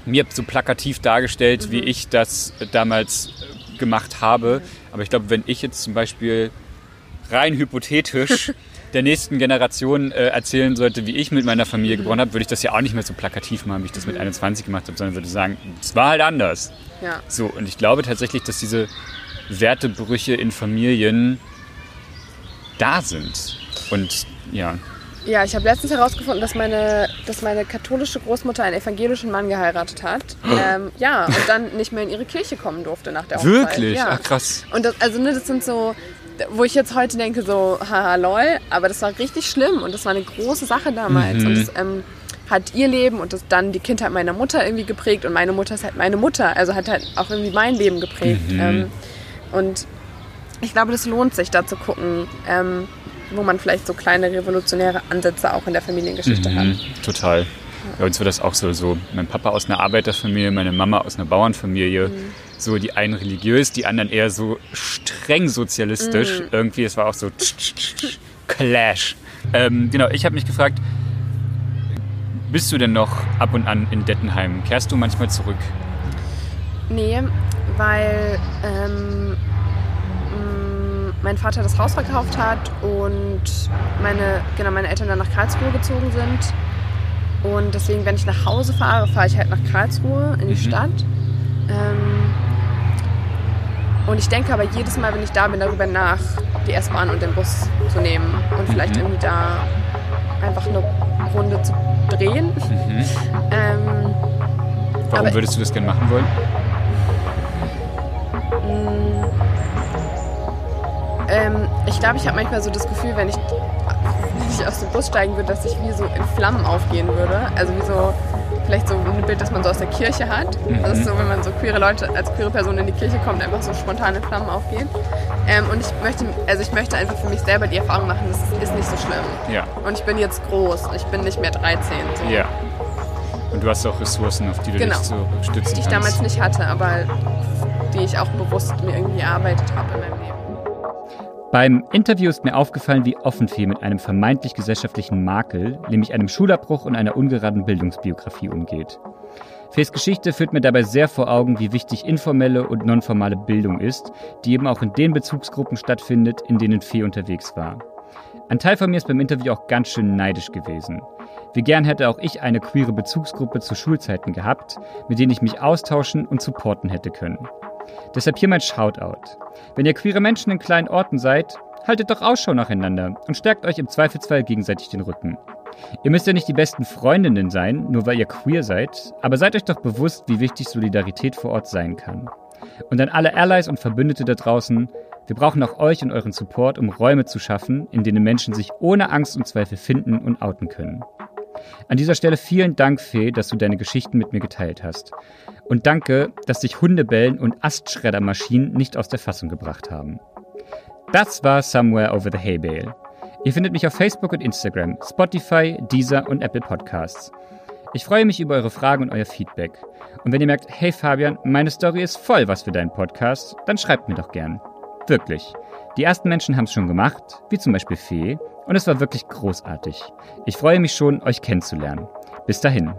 mir so plakativ dargestellt, mhm. wie ich das damals gemacht habe. Aber ich glaube, wenn ich jetzt zum Beispiel rein hypothetisch der nächsten Generation äh, erzählen sollte, wie ich mit meiner Familie gebrochen habe, würde ich das ja auch nicht mehr so plakativ machen, wie ich das mit 21 gemacht habe, sondern würde sagen, es war halt anders. Ja. So, und ich glaube tatsächlich, dass diese Wertebrüche in Familien da sind. Und ja. Ja, ich habe letztens herausgefunden, dass meine, dass meine katholische Großmutter einen evangelischen Mann geheiratet hat. ähm, ja, und dann nicht mehr in ihre Kirche kommen durfte nach der Hochzeit. Wirklich? Ja. Ach, krass. Und das, also, ne, das sind so, wo ich jetzt heute denke, so, haha, lol, aber das war richtig schlimm und das war eine große Sache damals. Mhm. Und das ähm, hat ihr Leben und das dann die Kindheit meiner Mutter irgendwie geprägt und meine Mutter ist halt meine Mutter, also hat halt auch irgendwie mein Leben geprägt. Mhm. Ähm, und ich glaube, das lohnt sich, da zu gucken, ähm, wo man vielleicht so kleine revolutionäre Ansätze auch in der Familiengeschichte mhm, hat. Total. Bei uns war das auch so, so mein Papa aus einer Arbeiterfamilie, meine Mama aus einer Bauernfamilie. Mhm. So die einen religiös, die anderen eher so streng sozialistisch. Mhm. Irgendwie, es war auch so Clash. Ähm, genau, ich habe mich gefragt, bist du denn noch ab und an in Dettenheim? Kehrst du manchmal zurück? Nee, weil ähm, mein Vater das Haus verkauft hat und meine, genau, meine Eltern dann nach Karlsruhe gezogen sind. Und deswegen, wenn ich nach Hause fahre, fahre ich halt nach Karlsruhe in die mhm. Stadt. Ähm, und ich denke aber jedes Mal, wenn ich da bin, darüber nach, die S-Bahn und den Bus zu nehmen und vielleicht mhm. irgendwie da einfach eine Runde zu drehen. Mhm. Ähm, Warum würdest du das gerne machen wollen? Ich glaube, ich habe manchmal so das Gefühl, wenn ich, wenn ich aus dem Bus steigen würde, dass ich wie so in Flammen aufgehen würde. Also wie so, vielleicht so ein Bild, das man so aus der Kirche hat. Mhm. Das ist so, wenn man so queere Leute, als queere Person in die Kirche kommt, einfach so spontane Flammen aufgehen. Ähm, und ich möchte, also ich möchte einfach für mich selber die Erfahrung machen, das ist nicht so schlimm. Ja. Und ich bin jetzt groß, ich bin nicht mehr 13. So. Ja. Und du hast auch Ressourcen, auf die du genau. dich so stützen kannst. Die ich damals nicht hatte, aber die ich auch bewusst mir irgendwie erarbeitet habe in meinem. Beim Interview ist mir aufgefallen, wie offen Fee mit einem vermeintlich gesellschaftlichen Makel, nämlich einem Schulabbruch und einer ungeraden Bildungsbiografie umgeht. Fees Geschichte führt mir dabei sehr vor Augen, wie wichtig informelle und nonformale Bildung ist, die eben auch in den Bezugsgruppen stattfindet, in denen Fee unterwegs war. Ein Teil von mir ist beim Interview auch ganz schön neidisch gewesen. Wie gern hätte auch ich eine queere Bezugsgruppe zu Schulzeiten gehabt, mit denen ich mich austauschen und supporten hätte können. Deshalb hier mein Shoutout. Wenn ihr queere Menschen in kleinen Orten seid, haltet doch Ausschau nacheinander und stärkt euch im Zweifelsfall gegenseitig den Rücken. Ihr müsst ja nicht die besten Freundinnen sein, nur weil ihr queer seid, aber seid euch doch bewusst, wie wichtig Solidarität vor Ort sein kann. Und an alle Allies und Verbündete da draußen, wir brauchen auch euch und euren Support, um Räume zu schaffen, in denen Menschen sich ohne Angst und Zweifel finden und outen können. An dieser Stelle vielen Dank, Fee, dass du deine Geschichten mit mir geteilt hast. Und danke, dass dich Hundebellen und Astschreddermaschinen nicht aus der Fassung gebracht haben. Das war Somewhere Over the Hay Bale. Ihr findet mich auf Facebook und Instagram, Spotify, Deezer und Apple Podcasts. Ich freue mich über eure Fragen und euer Feedback. Und wenn ihr merkt, hey Fabian, meine Story ist voll was für deinen Podcast, dann schreibt mir doch gern. Wirklich. Die ersten Menschen haben es schon gemacht, wie zum Beispiel Fee, und es war wirklich großartig. Ich freue mich schon, euch kennenzulernen. Bis dahin.